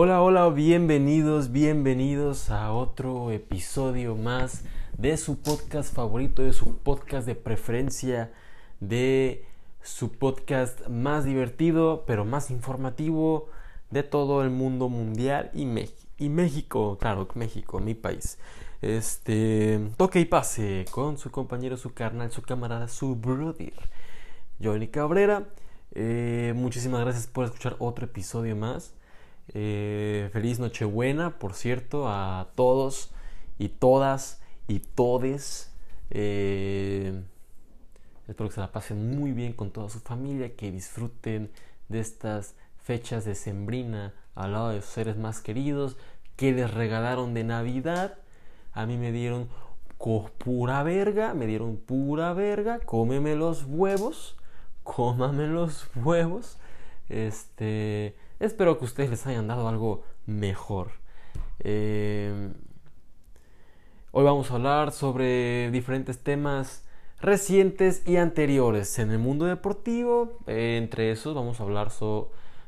Hola, hola, bienvenidos, bienvenidos a otro episodio más de su podcast favorito, de su podcast de preferencia, de su podcast más divertido, pero más informativo de todo el mundo mundial y, y México, claro, México, mi país. Este, toque y pase con su compañero, su carnal, su camarada, su brother, Johnny Cabrera. Eh, muchísimas gracias por escuchar otro episodio más. Eh, feliz Nochebuena, por cierto, a todos y todas y todes. Eh, espero que se la pasen muy bien con toda su familia, que disfruten de estas fechas de sembrina al lado de sus seres más queridos, que les regalaron de Navidad. A mí me dieron pura verga, me dieron pura verga, cómeme los huevos, cómame los huevos. Este Espero que ustedes les hayan dado algo mejor. Eh, hoy vamos a hablar sobre diferentes temas recientes y anteriores en el mundo deportivo. Eh, entre esos vamos a hablar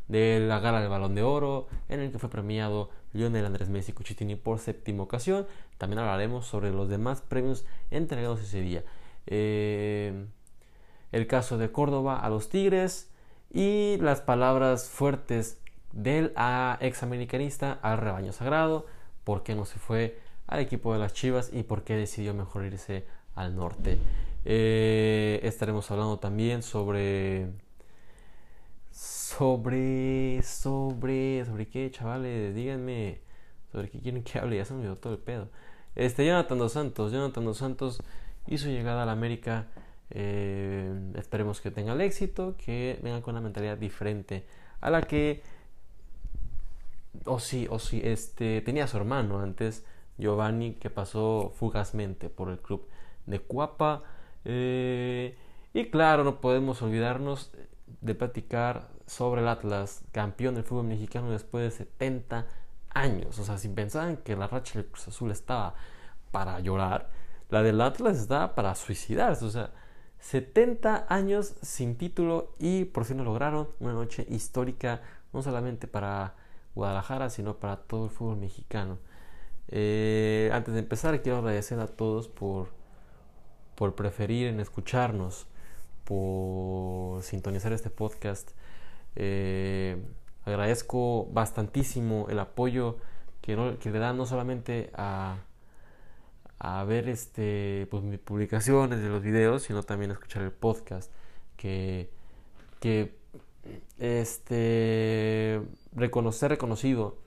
de la gala del Balón de Oro, en el que fue premiado Lionel Andrés Messi Cuchitini por séptima ocasión. También hablaremos sobre los demás premios entregados ese día. Eh, el caso de Córdoba a los Tigres y las palabras fuertes del ex americanista al rebaño sagrado, por qué no se fue al equipo de las Chivas y por qué decidió mejor irse al norte. Eh, estaremos hablando también sobre sobre sobre sobre qué chavales díganme sobre qué quieren que hable ya se me olvidó todo el pedo este Jonathan dos Santos Jonathan dos Santos hizo llegada a la América eh, esperemos que tenga el éxito que venga con una mentalidad diferente a la que o sí, o sí, este, tenía su hermano antes, Giovanni, que pasó fugazmente por el club de Cuapa. Eh, y claro, no podemos olvidarnos de platicar sobre el Atlas, campeón del fútbol mexicano después de 70 años. O sea, si pensaban que la racha del Cruz Azul estaba para llorar, la del Atlas estaba para suicidarse. O sea, 70 años sin título y por fin lo lograron. Una noche histórica, no solamente para Guadalajara, sino para todo el fútbol mexicano. Eh, antes de empezar, quiero agradecer a todos por, por preferir en escucharnos, por sintonizar este podcast. Eh, agradezco bastantísimo el apoyo que, le dan no solamente a, a ver este, pues, mis publicaciones de los videos, sino también a escuchar el podcast. Que, que este reconocer reconocido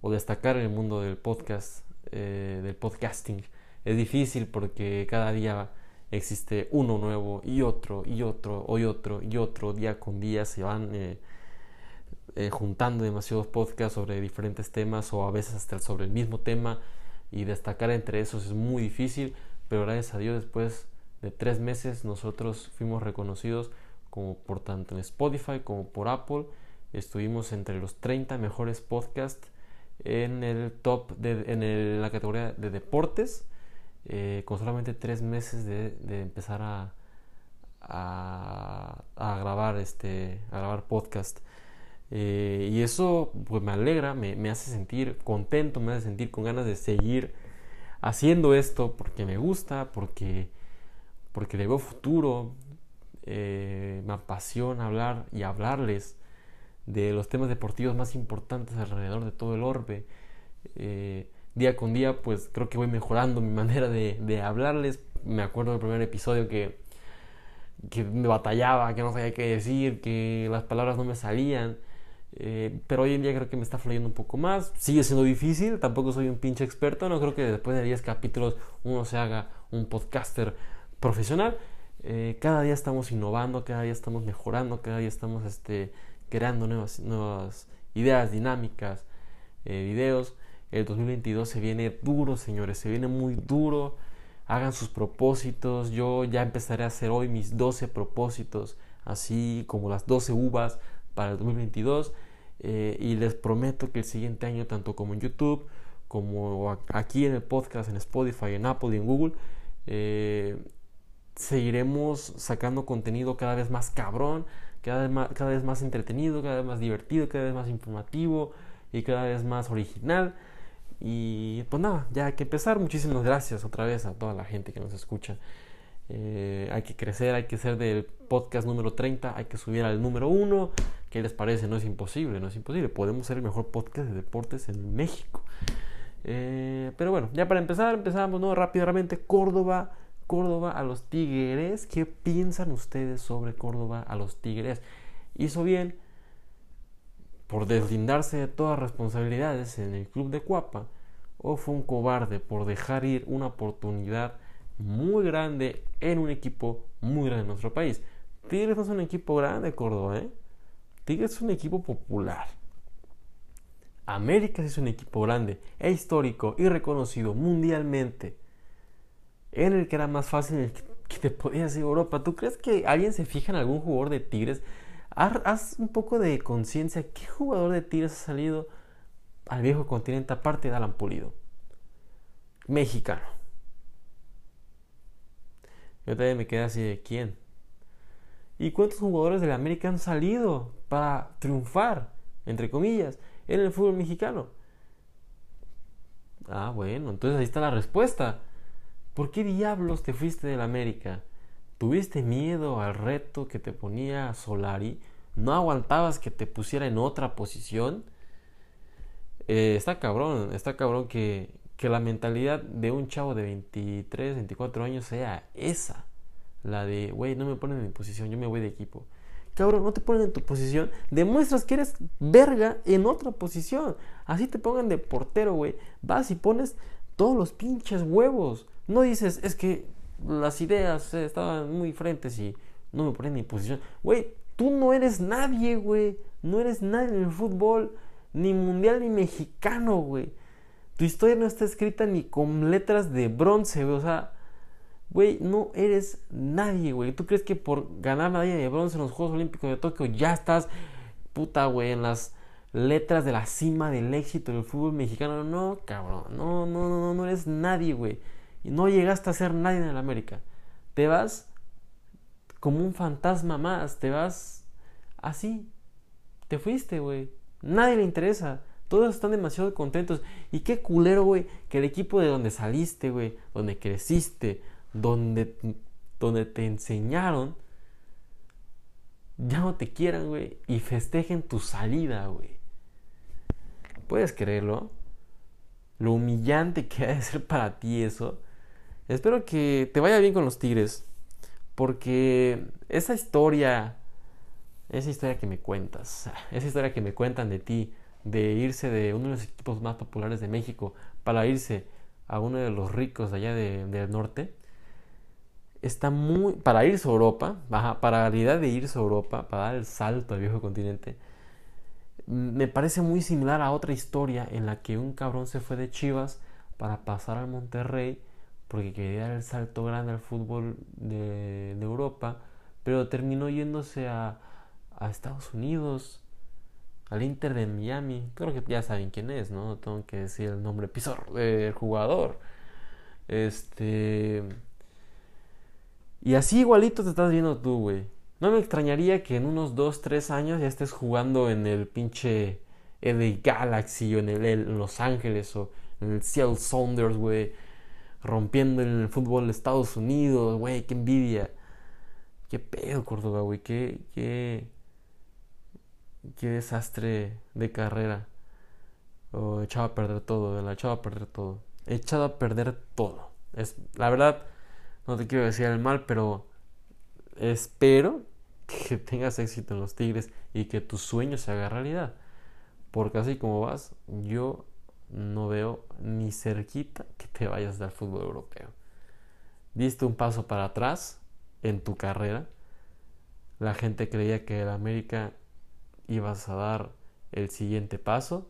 o destacar en el mundo del podcast eh, del podcasting es difícil porque cada día existe uno nuevo y otro y otro y otro y otro día con día se van eh, eh, juntando demasiados podcasts sobre diferentes temas o a veces hasta sobre el mismo tema y destacar entre esos es muy difícil pero gracias a Dios después de tres meses nosotros fuimos reconocidos como por tanto en Spotify como por Apple. Estuvimos entre los 30 mejores podcasts en el top en la categoría de deportes eh, con solamente tres meses de, empezar a, a, grabar este a grabar podcast eh, y eso pues me alegra me, me, hace sentir contento me hace sentir con ganas de seguir haciendo esto porque me gusta porque porque le veo futuro eh, me apasiona hablar y hablarles de los temas deportivos más importantes alrededor de todo el orbe. Eh, día con día, pues creo que voy mejorando mi manera de, hablarles. Me acuerdo del primer episodio que, que me batallaba, que no sabía qué decir, que las palabras no me salían. Eh, pero hoy en día creo que me está fluyendo un poco más. Sigue siendo difícil, tampoco soy un pinche experto. No creo que después de 10 capítulos uno se haga un podcaster profesional. Eh, cada día estamos innovando, cada día estamos mejorando, cada día estamos este, creando nuevas, nuevas ideas, dinámicas, eh, videos. El 2022 se viene duro, señores, se viene muy duro. Hagan sus propósitos. Yo ya empezaré a hacer hoy mis 12 propósitos, así como las 12 uvas para el 2022. Eh, y les prometo que el siguiente año, tanto como en YouTube, como aquí en el podcast, en Spotify, en Apple y en Google, seguiremos sacando contenido cada vez más cabrón, cada vez más, entretenido, cada vez más divertido, cada vez más informativo. y cada vez más original. Y pues nada, ya hay que empezar. Muchísimas gracias otra vez a toda la gente que nos escucha. Eh, hay que crecer, hay que ser del podcast número 30, hay que subir al número 1. ¿Qué les parece? No es imposible, no es imposible. Podemos ser el mejor podcast de deportes en México. Eh, pero bueno, ya para empezar, empezamos ¿no? rápidamente. Córdoba, Córdoba a los Tigres. ¿Qué piensan ustedes sobre Córdoba a los Tigres? ¿Hizo bien por deslindarse de todas responsabilidades en el club de Cuapa? ¿O fue un cobarde por dejar ir una oportunidad muy grande en un equipo muy grande en nuestro país? Tigres no es un equipo grande, Córdoba, ¿eh? Tigres es un equipo popular. América es un equipo grande e histórico y reconocido mundialmente, en el que era más fácil que te podías ir a Europa. ¿Tú crees que alguien se fija en algún jugador de Tigres? Haz un poco de conciencia. ¿Qué jugador de Tigres ha salido al viejo continente aparte de Alan Pulido? Mexicano. Yo también me quedé así de quién. ¿Y cuántos jugadores de la América han salido para triunfar, entre comillas? en el fútbol mexicano. Ah, bueno, entonces ahí está la respuesta. ¿Por qué diablos te fuiste del América? ¿Tuviste miedo al reto que te ponía Solari? ¿No aguantabas que te pusiera en otra posición? Eh, está cabrón, está cabrón que, que la mentalidad de un chavo de 23, 24 años sea esa. La de, güey, no me ponen en mi posición, yo me voy de equipo cabrón, no te ponen en tu posición, demuestras que eres verga en otra posición. Así te pongan de portero, güey. Vas y pones todos los pinches huevos. No dices, es que las ideas estaban muy diferentes y no me ponen en posición. Güey, tú no eres nadie, güey. No eres nadie en el fútbol, ni mundial ni mexicano, güey. Tu historia no está escrita ni con letras de bronce, güey. O sea, Güey, no eres nadie, güey. ¿Tú crees que por ganar medalla de bronce en los Juegos Olímpicos de Tokio ya estás, puta, güey, en las letras de la cima del éxito del fútbol mexicano? No, cabrón. No, no, no, no eres nadie, güey. Y no llegaste a ser nadie en el América. Te vas como un fantasma más. Te vas así. Te fuiste, güey. Nadie le interesa. Todos están demasiado contentos. Y qué culero, güey, que el equipo de donde saliste, güey, donde creciste, donde, donde te enseñaron, ya no te quieran, güey, y festejen tu salida, güey. ¿Puedes creerlo? Lo humillante que ha de ser para ti eso. Espero que te vaya bien con los Tigres, porque esa historia, esa historia que me cuentas, esa historia que me cuentan de ti, de irse de uno de los equipos más populares de México para irse a uno de los ricos allá del norte, está muy. Para irse a Europa, para la idea de irse a Europa, para dar el salto al viejo continente, me parece muy similar a otra historia en la que un cabrón se fue de Chivas para pasar al Monterrey porque quería dar el salto grande al fútbol de, Europa, pero terminó yéndose a, a, Estados Unidos, al Inter de Miami. Creo que ya saben quién es, ¿no? Tengo que decir el nombre Pizarro del jugador. Este. Y así igualito te estás viendo tú, güey. No me extrañaría que en unos 2, 3 años ya estés jugando en el pinche LA Galaxy o en el, Los Ángeles o en el Seattle Sounders, güey. Rompiendo en el fútbol de Estados Unidos, güey, qué envidia. Qué pedo, Córdoba, güey, qué, qué, qué desastre de carrera. O echado a perder todo, la echado a perder todo. Echado a perder todo. Es, la verdad, no te quiero decir el mal, pero espero que tengas éxito en los Tigres y que tu sueño se haga realidad. Porque así como vas, yo no veo ni cerquita que te vayas del fútbol europeo. Diste un paso para atrás en tu carrera. La gente creía que en América ibas a dar el siguiente paso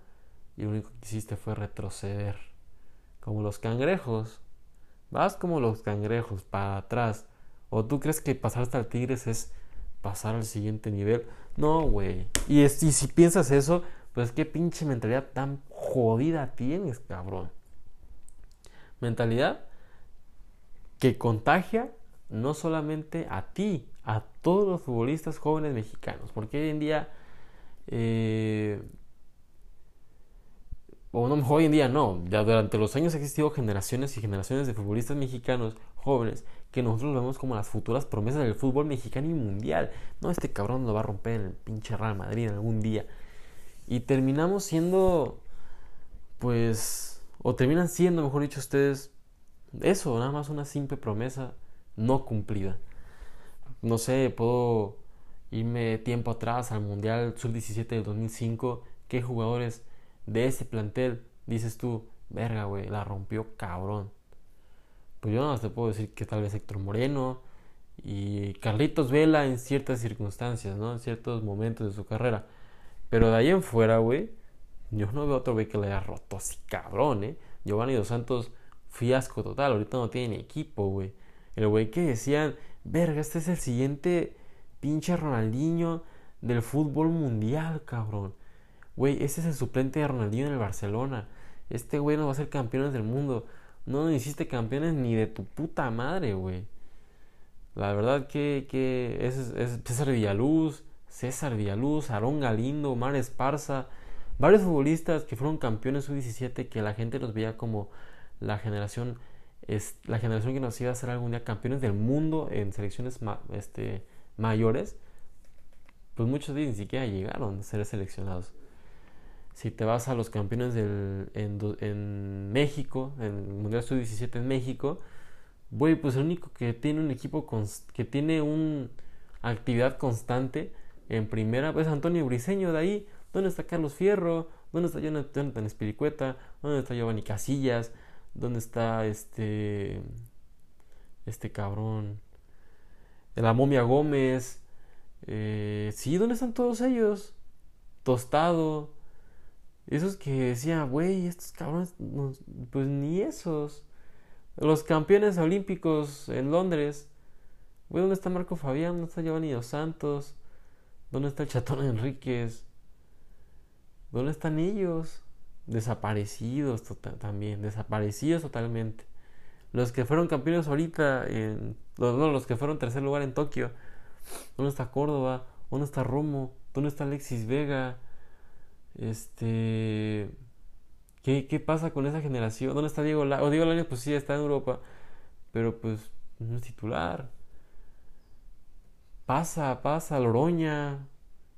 y lo único que hiciste fue retroceder. Como los cangrejos Vas como los cangrejos, para atrás. ¿O tú crees que pasar hasta el Tigres es pasar al siguiente nivel? No, güey. Y, y si piensas eso, pues qué pinche mentalidad tan jodida tienes, cabrón. Mentalidad que contagia no solamente a ti, a todos los futbolistas jóvenes mexicanos. Porque hoy en día, eh, o no, hoy en día no, ya durante los años ha existido generaciones y generaciones de futbolistas mexicanos jóvenes que nosotros vemos como las futuras promesas del fútbol mexicano y mundial. No, este cabrón lo va a romper en el pinche Real Madrid algún día. Y terminamos siendo, pues, o terminan siendo, mejor dicho, ustedes, eso, nada más una simple promesa no cumplida. No sé, puedo irme tiempo atrás al Mundial Sub-17 del 2005, qué jugadores de ese plantel dices tú, verga, güey, la rompió cabrón. Pues yo no te puedo decir que tal vez Héctor Moreno y Carlitos Vela en ciertas circunstancias, ¿no? En ciertos momentos de su carrera. Pero de ahí en fuera, güey, yo no veo otro güey que le haya roto así cabrón, ¿eh? Giovanni Dos Santos, fiasco total. Ahorita no tiene equipo, güey. El güey que decían, verga, este es el siguiente pinche Ronaldinho del fútbol mundial, cabrón. Güey, ese es el suplente de Ronaldinho en el Barcelona. Este güey no va a ser campeones del mundo. No nos hiciste campeones ni de tu puta madre, güey. La verdad que, que es, es César Villaluz, César Villaluz, Aarón Galindo, Omar Esparza, varios futbolistas que fueron campeones sub-17 que la gente los veía como la generación la generación que nos iba a hacer algún día campeones del mundo en selecciones este, mayores, pues muchos de ellos ni siquiera llegaron a ser seleccionados. Si te vas a los campeones del, en, en México, en el Mundial Sub-17 en México, pues el único que tiene un equipo que tiene una actividad constante en primera, pues Antonio Briseño de ahí. ¿Dónde está Carlos Fierro? ¿Dónde está Jonathan Espiricueta? ¿Dónde está Giovanni Casillas? ¿Dónde está este. Este cabrón? La momia Gómez. Eh, sí, ¿dónde están todos ellos? Tostado. Esos que decía, güey, estos cabrones, pues ni esos. Los campeones olímpicos en Londres. Güey, ¿dónde está Marco Fabián? ¿Dónde está Giovanni Dos Santos? ¿Dónde está el Chatón Enríquez? ¿Dónde están ellos? Desaparecidos tota-, también, desaparecidos totalmente. Los que fueron campeones ahorita, no, los que fueron tercer lugar en Tokio. ¿Dónde está Córdoba? ¿Dónde está Romo? ¿Dónde está Alexis Vega? Este. ¿Qué, pasa con esa generación? ¿Dónde está Diego Lainez? O Diego Lainez, pues sí, está en Europa. Pero pues no es titular. Pasa, pasa, Loroña.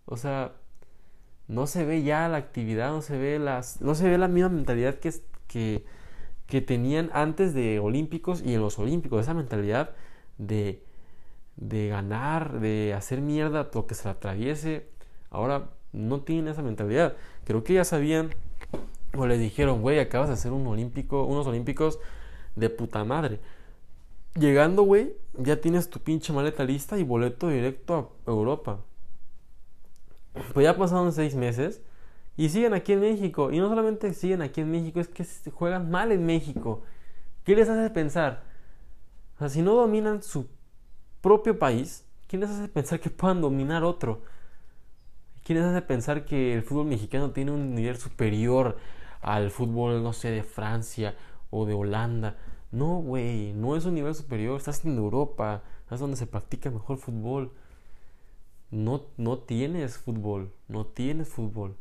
O sea, no se ve ya la actividad, no se ve las, no se ve la misma mentalidad que, que, que tenían antes de Olímpicos y en los Olímpicos, esa mentalidad de, de ganar, de hacer mierda lo que se le atraviese. Ahora no tienen esa mentalidad. Creo que ya sabían o le dijeron, güey, acabas de hacer un olímpico, unos olímpicos de puta madre. Llegando, güey, ya tienes tu pinche maleta lista y boleto directo a Europa. Pues ya pasaron seis meses y siguen aquí en México. Y no solamente siguen aquí en México, es que juegan mal en México. ¿Qué les hace pensar? O sea, si no dominan su propio país, ¿quién les hace pensar que puedan dominar otro? ¿Quién les hace pensar que el fútbol mexicano tiene un nivel superior al fútbol, no sé, de Francia o de Holanda? No, güey, no es un nivel superior. Estás en Europa, es donde se practica mejor fútbol no, no tienes fútbol, no tienes fútbol.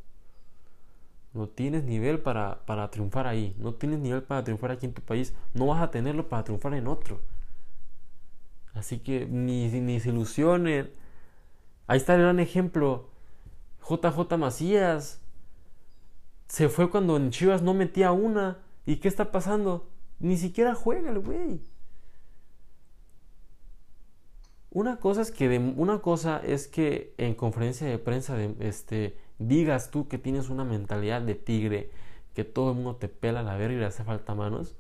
No tienes nivel para, para triunfar ahí, no tienes nivel para triunfar aquí en tu país, no vas a tenerlo para triunfar en otro. Así que ni, ni se ilusionen. Ahí está el gran ejemplo. JJ Macías. Se fue cuando en Chivas no metía una. ¿Y qué está pasando? Ni siquiera juega el güey. Una cosa es que una cosa es que en conferencia de prensa de, este, digas tú que tienes una mentalidad de tigre, que todo el mundo te pela la verga y le hace falta manos.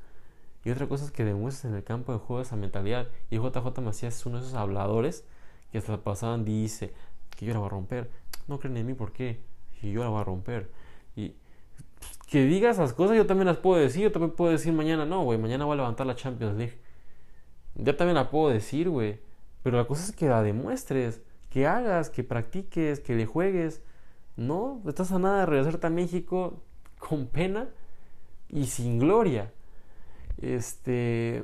Y otra cosa es que demuestres en el campo de juego esa mentalidad. Y JJ Macías es uno de esos habladores que hasta pasaban dice que yo la voy a romper. No creen en mí, ¿por qué? Yo la voy a romper. Y que digas esas cosas, yo también las puedo decir. Yo también puedo decir mañana, no, güey, mañana voy a levantar la Champions League. Ya también la puedo decir, güey. Pero la cosa es que la demuestres, que hagas, que practiques, que le juegues. No, estás a nada de regresarte a México con pena y sin gloria. Este.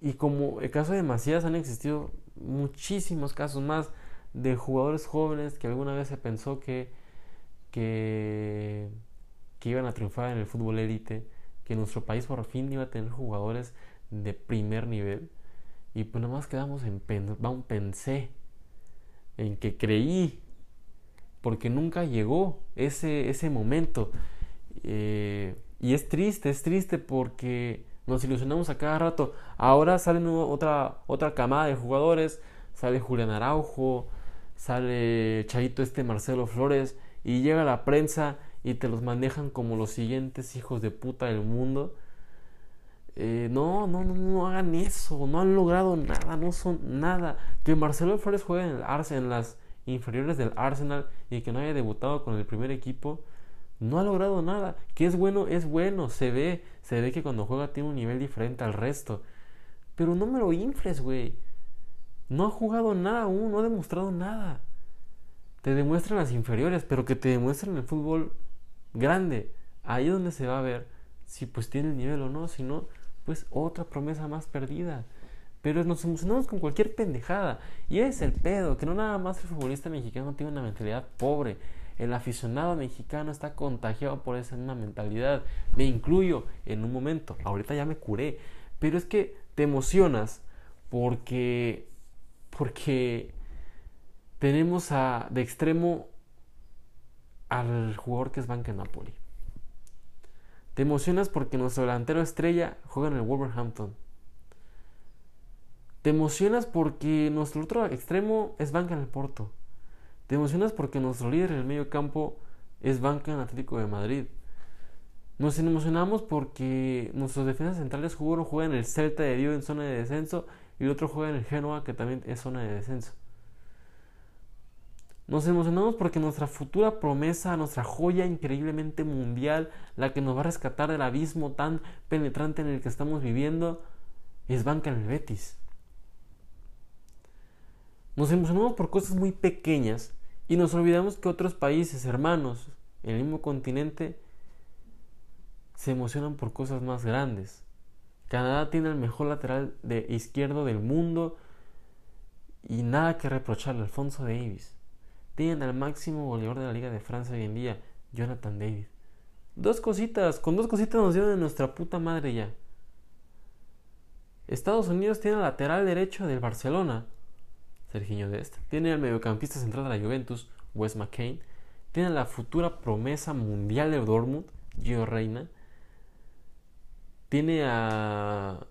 Y como el caso de Macías han existido muchísimos casos más de jugadores jóvenes que alguna vez se pensó que, que, que iban a triunfar en el fútbol élite, que nuestro país por fin iba a tener jugadores de primer nivel. Y pues nada más quedamos en pensé, en que creí, porque nunca llegó ese, ese momento. Eh, y es triste, es triste porque nos ilusionamos a cada rato. Ahora sale otra, otra camada de jugadores, sale Julián Araujo, sale Chavito este Marcelo Flores, y llega la prensa y te los manejan como los siguientes hijos de puta del mundo. Eh, no, no, no, no hagan eso, no han logrado nada, no son nada. Que Marcelo Flores juegue en, el Arsenal, en las inferiores del Arsenal y que no haya debutado con el primer equipo, no ha logrado nada. Que es bueno, es bueno, se ve, se ve que cuando juega tiene un nivel diferente al resto. Pero no me lo infles, güey. No ha jugado nada aún, no ha demostrado nada. Te demuestran las inferiores, pero que te demuestran el fútbol grande. Ahí donde se va a ver si pues tiene el nivel o no. Si no, pues otra promesa más perdida. Pero nos emocionamos con cualquier pendejada. Y es el pedo, que no nada más el futbolista mexicano tiene una mentalidad pobre. El aficionado mexicano está contagiado por esa mentalidad. Me incluyo en un momento. Ahorita ya me curé. Pero es que te emocionas porque. Porque tenemos a, de extremo al jugador que es Banca Napoli. Te emocionas porque nuestro delantero estrella juega en el Wolverhampton. Te emocionas porque nuestro otro extremo es banca en el Porto. Te emocionas porque nuestro líder en el medio campo es banca en Atlético de Madrid. Nos emocionamos porque nuestros defensas centrales jugaron, juegan en el Celta de Vigo en zona de descenso y el otro juega en el Genoa que también es zona de descenso. Nos emocionamos porque nuestra futura promesa, nuestra joya increíblemente mundial, la que nos va a rescatar del abismo tan penetrante en el que estamos viviendo, es banca en el Betis. Nos emocionamos por cosas muy pequeñas y nos olvidamos que otros países hermanos en el mismo continente se emocionan por cosas más grandes. Canadá tiene el mejor lateral de izquierdo del mundo y nada que reprocharle, Alfonso Davis tienen al máximo goleador de la Liga de Francia hoy en día, Jonathan David. Dos cositas, con dos cositas nos dieron de nuestra puta madre ya. Estados Unidos tiene al lateral derecho del Barcelona, Serginho Dest. Tiene al mediocampista central de la Juventus, Wes McCain. Tiene la futura promesa mundial de Dortmund, Gio Reina. Tiene a,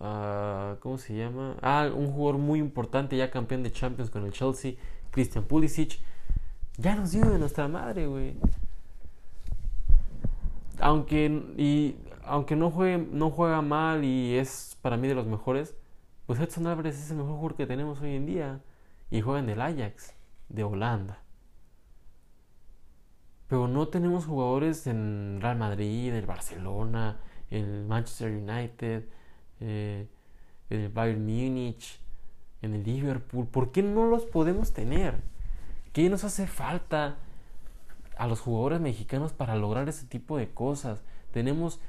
a. ¿Cómo se llama? Ah, un jugador muy importante, ya campeón de Champions con el Chelsea, Christian Pulisic, ya nos dio de nuestra madre, güey. Aunque, y, aunque no, juegue, no juega mal y es para mí de los mejores, pues Edson Álvarez es el mejor jugador que tenemos hoy en día. Y juega en el Ajax de Holanda. Pero no tenemos jugadores en Real Madrid, en Barcelona, en el Manchester United, eh, el Bayern Múnich, en el Liverpool. ¿Por qué no los podemos tener? ¿Qué nos hace falta a los jugadores mexicanos para lograr ese tipo de cosas? Tenemos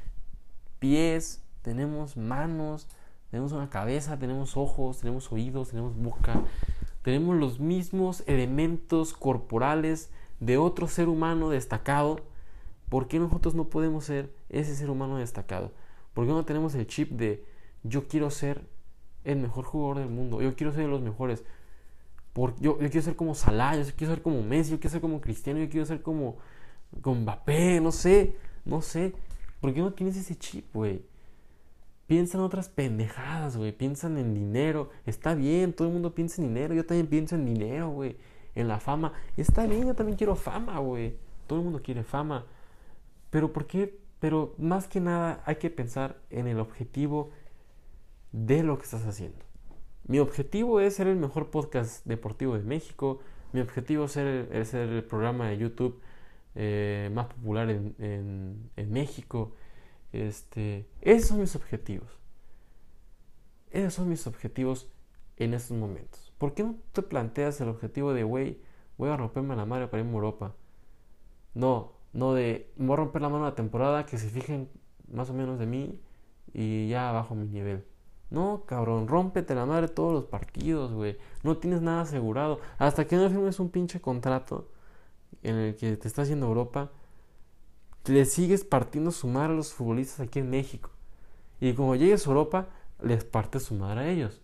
pies, tenemos manos, tenemos una cabeza, tenemos ojos, tenemos oídos, tenemos boca. Tenemos los mismos elementos corporales de otro ser humano destacado. ¿Por qué nosotros no podemos ser ese ser humano destacado? ¿Por qué no tenemos el chip de yo quiero ser el mejor jugador del mundo. Yo quiero ser de los mejores. Por, yo, quiero ser como Salah, yo quiero ser como Messi, yo quiero ser como Cristiano, yo quiero ser como, como Mbappé, no sé, no sé. ¿Por qué no tienes ese chip, güey? Piensa en otras pendejadas, güey. Piensan en dinero. Está bien, todo el mundo piensa en dinero. Yo también pienso en dinero, güey. En la fama. Está bien, yo también quiero fama, güey. Todo el mundo quiere fama. Pero ¿por qué? Pero más que nada hay que pensar en el objetivo de lo que estás haciendo. Mi objetivo es ser el mejor podcast deportivo de México. Mi objetivo es ser, el programa de YouTube eh, más popular en, México. Este, esos son mis objetivos. Esos son mis objetivos en estos momentos. ¿Por qué no te planteas el objetivo de, güey, voy a romperme la madre para irme a Europa? No, no de, voy a romper la mano la temporada, que se fijen más o menos de mí y ya bajo mi nivel. No, cabrón, rómpete la madre todos los partidos, güey. No tienes nada asegurado. Hasta que no firmes un pinche contrato en el que te está haciendo Europa, le sigues partiendo su madre a los futbolistas aquí en México. Y como llegues a Europa, les partes su madre a ellos.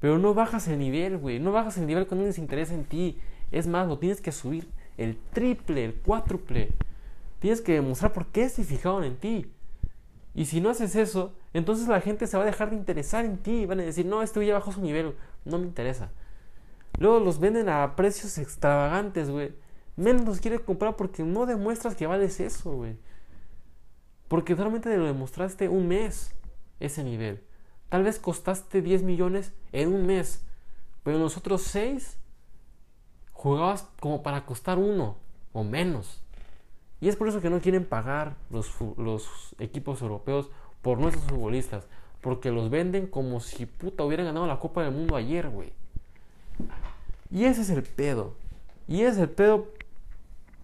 Pero no bajas el nivel, güey. No bajas el nivel cuando les interesa en ti. Es más, lo tienes que subir el triple, el cuádruple. Tienes que demostrar por qué se fijaron en ti. Y si no haces eso, entonces la gente se va a dejar de interesar en ti. Van a decir, no, este ya bajó su nivel. No me interesa. Luego los venden a precios extravagantes, güey. Menos los quiere comprar porque no demuestras que vales eso, güey. Porque solamente lo demostraste un mes, ese nivel. Tal vez costaste 10 millones en un mes. Pero en los otros 6 jugabas como para costar uno o menos. Y es por eso que no quieren pagar los, equipos europeos por nuestros futbolistas. Porque los venden como si puta hubieran ganado la Copa del Mundo ayer, güey. Y ese es el pedo. Y ese es el pedo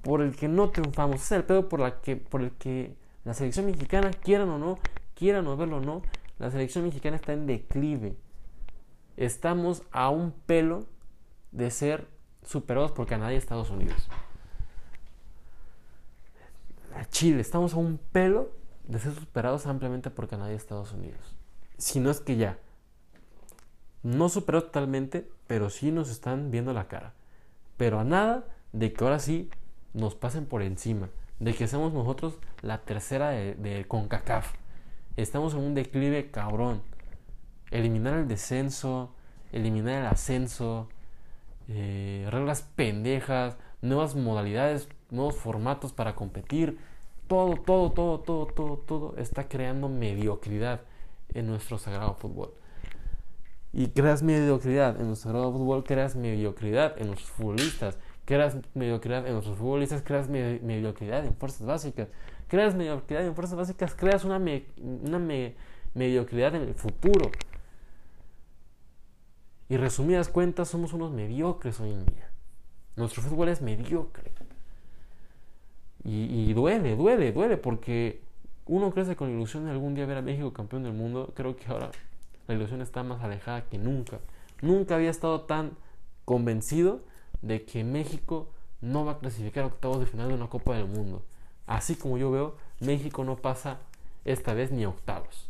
por el que no triunfamos. Ese es el pedo por, que, por el que la selección mexicana, quieran o no, quieran o verlo o no, la selección mexicana está en declive. Estamos a un pelo de ser superados por Canadá y Estados Unidos. Chile, estamos a un pelo de ser superados ampliamente por Canadá y Estados Unidos. Si no es que ya. No superó totalmente, pero sí nos están viendo la cara. Pero a nada de que ahora sí nos pasen por encima. De que seamos nosotros la tercera de, CONCACAF. Estamos en un declive cabrón. Eliminar el descenso, eliminar el ascenso, eh, reglas pendejas, nuevas modalidades, nuevos formatos para competir. Todo, todo, todo, todo, todo, todo está creando mediocridad en nuestro sagrado fútbol. Y creas mediocridad en nuestro sagrado fútbol, creas mediocridad en nuestros futbolistas, creas mediocridad en nuestros futbolistas, creas mediocridad en fuerzas básicas, creas mediocridad en fuerzas básicas, creas una, una mediocridad en el futuro. Y resumidas cuentas, somos unos mediocres hoy en día. Nuestro fútbol es mediocre. Y, duele, duele, duele, porque uno crece con la ilusión de algún día ver a México campeón del mundo. Creo que ahora la ilusión está más alejada que nunca. Nunca había estado tan convencido de que México no va a clasificar a octavos de final de una Copa del Mundo. Así como yo veo, México no pasa esta vez ni octavos.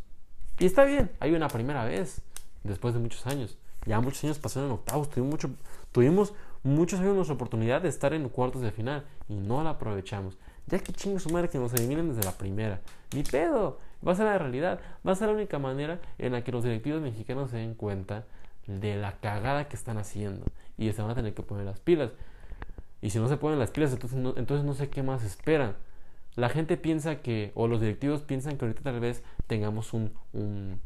Y está bien, hay una primera vez, después de muchos años. Ya muchos años pasaron en octavos, tuvimos, mucho, tuvimos muchos nuestra oportunidad de estar en cuartos de final y no la aprovechamos. Ya que chingue su madre que nos eliminen desde la primera. Ni pedo. Va a ser la realidad. Va a ser la única manera en la que los directivos mexicanos se den cuenta de la cagada que están haciendo. Y se van a tener que poner las pilas. Y si no se ponen las pilas, entonces no, entonces no sé qué más esperan. La gente piensa que, o los directivos piensan que ahorita tal vez tengamos un, un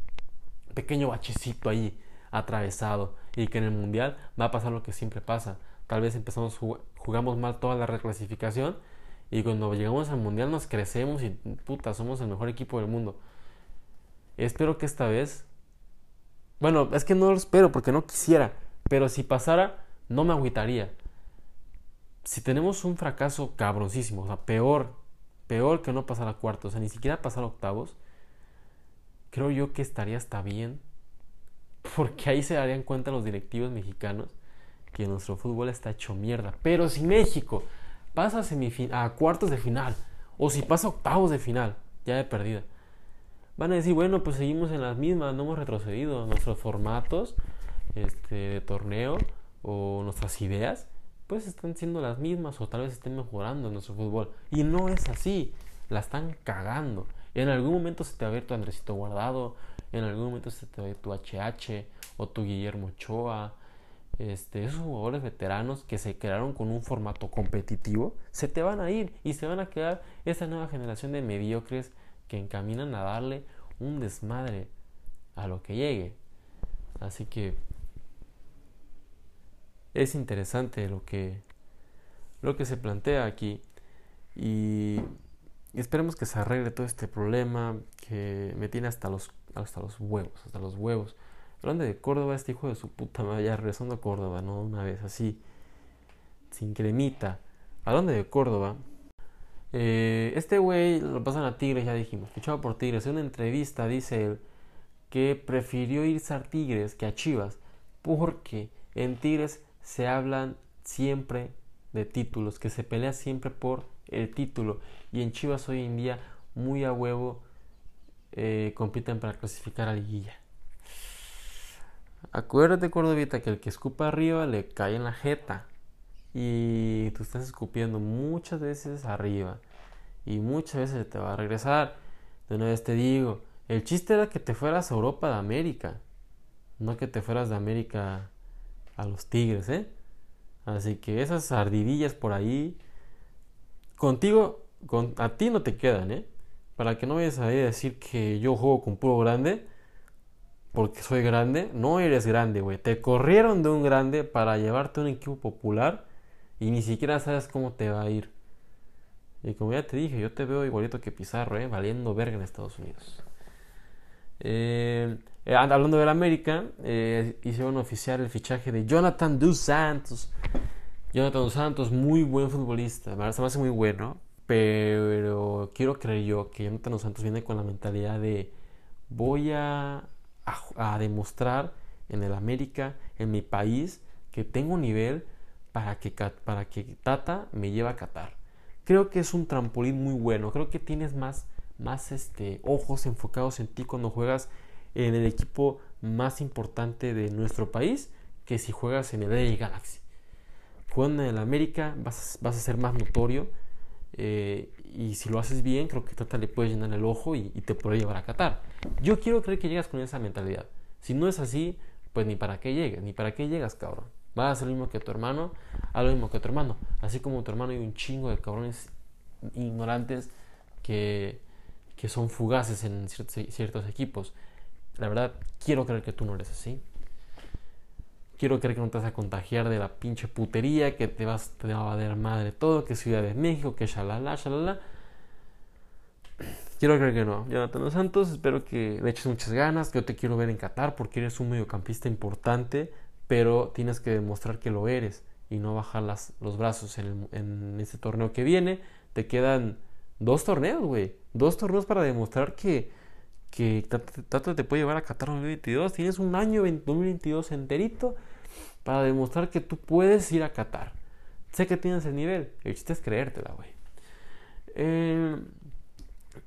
pequeño bachecito ahí atravesado y que en el mundial va a pasar lo que siempre pasa. Tal vez empezamos jugamos mal toda la reclasificación y cuando llegamos al mundial nos crecemos y puta, somos el mejor equipo del mundo. Espero que esta vez bueno, es que no lo espero porque no quisiera, pero si pasara no me agüitaría. Si tenemos un fracaso cabroncísimo, o sea, peor, peor que no pasar a cuartos, o sea, ni siquiera pasar a octavos, creo yo que estaría hasta bien porque ahí se darían cuenta los directivos mexicanos que nuestro fútbol está hecho mierda. Pero si México pasa a, cuartos de final, o si pasa a octavos de final, ya de perdida, van a decir, bueno, pues seguimos en las mismas, no hemos retrocedido. Nuestros formatos este, de torneo o nuestras ideas, pues están siendo las mismas o tal vez estén mejorando nuestro fútbol. Y no es así, la están cagando. En algún momento se te va a ver tu Andresito Guardado, en algún momento se te va tu HH o tu Guillermo Ochoa. Este, esos jugadores veteranos que se crearon con un formato competitivo, se te van a ir y se van a quedar esa nueva generación de mediocres que encaminan a darle un desmadre a lo que llegue. Así que es interesante lo que lo que se plantea aquí y esperemos que se arregle todo este problema que me tiene hasta los, hasta los huevos, hasta los huevos. Hablando de Córdoba, este hijo de su puta madre, ya regresando a Córdoba, ¿no? Una vez así, sin cremita. Hablando de Córdoba, eh, este güey lo pasan a Tigres, ya dijimos, fichado por Tigres. En una entrevista dice él que prefirió irse a Tigres que a Chivas, porque en Tigres se hablan siempre de títulos, que se pelea siempre por el título. Y en Chivas hoy en día, muy a huevo, eh, compiten para clasificar a liguilla. Acuérdate, Cordovita, que el que escupa arriba le cae en la jeta. Y tú estás escupiendo muchas veces arriba. Y muchas veces te va a regresar. De una vez te digo, el chiste era que te fueras a Europa de América. No que te fueras de América a los Tigres, ¿eh? Así que esas ardidillas por ahí, contigo, con, a ti no te quedan, ¿eh? Para que no vayas a decir que yo juego con puro grande, porque soy grande. No eres grande, güey. Te corrieron de un grande para llevarte a un equipo popular y ni siquiera sabes cómo te va a ir. Y como ya te dije, yo te veo igualito que Pizarro, ¿eh? Valiendo verga en Estados Unidos. Eh, eh, hablando del América, eh, hicieron oficial el fichaje de Jonathan Dos Santos. Jonathan Dos Santos, muy buen futbolista, me parece muy bueno, pero quiero creer yo que Jonathan Santos viene con la mentalidad de voy a, demostrar en el América, en mi país, que tengo nivel para que, para que Tata me lleve a Qatar. Creo que es un trampolín muy bueno, creo que tienes más, más este, ojos enfocados en ti cuando juegas en el equipo más importante de nuestro país que si juegas en el LA Galaxy. Jugando en el América vas, vas a ser más notorio eh, y si lo haces bien creo que Tata le puede llenar el ojo y, te puede llevar a Qatar. Yo quiero creer que llegas con esa mentalidad. Si no es así, pues ni para qué llegas, ni para qué llegas, cabrón. Vas a hacer lo mismo que tu hermano, haz lo mismo que tu hermano. Así como tu hermano hay un chingo de cabrones ignorantes que, que son fugaces en ciertos equipos. La verdad, quiero creer que tú no eres así. Quiero creer que no te vas a contagiar de la pinche putería, que te vas te va a dar madre todo, que Ciudad de México, que shalala, shalala. Quiero creer que no. Jonathan Santos, espero que le eches muchas ganas. Yo te quiero ver en Qatar porque eres un mediocampista importante, pero tienes que demostrar que lo eres y no bajar las, los brazos en, en este torneo que viene. Te quedan dos torneos, güey. Dos torneos para demostrar que que Tata te puede llevar a Qatar 2022. Tienes un año 2022 enterito para demostrar que tú puedes ir a Qatar. Sé que tienes el nivel, el chiste es creértela, güey. Eh,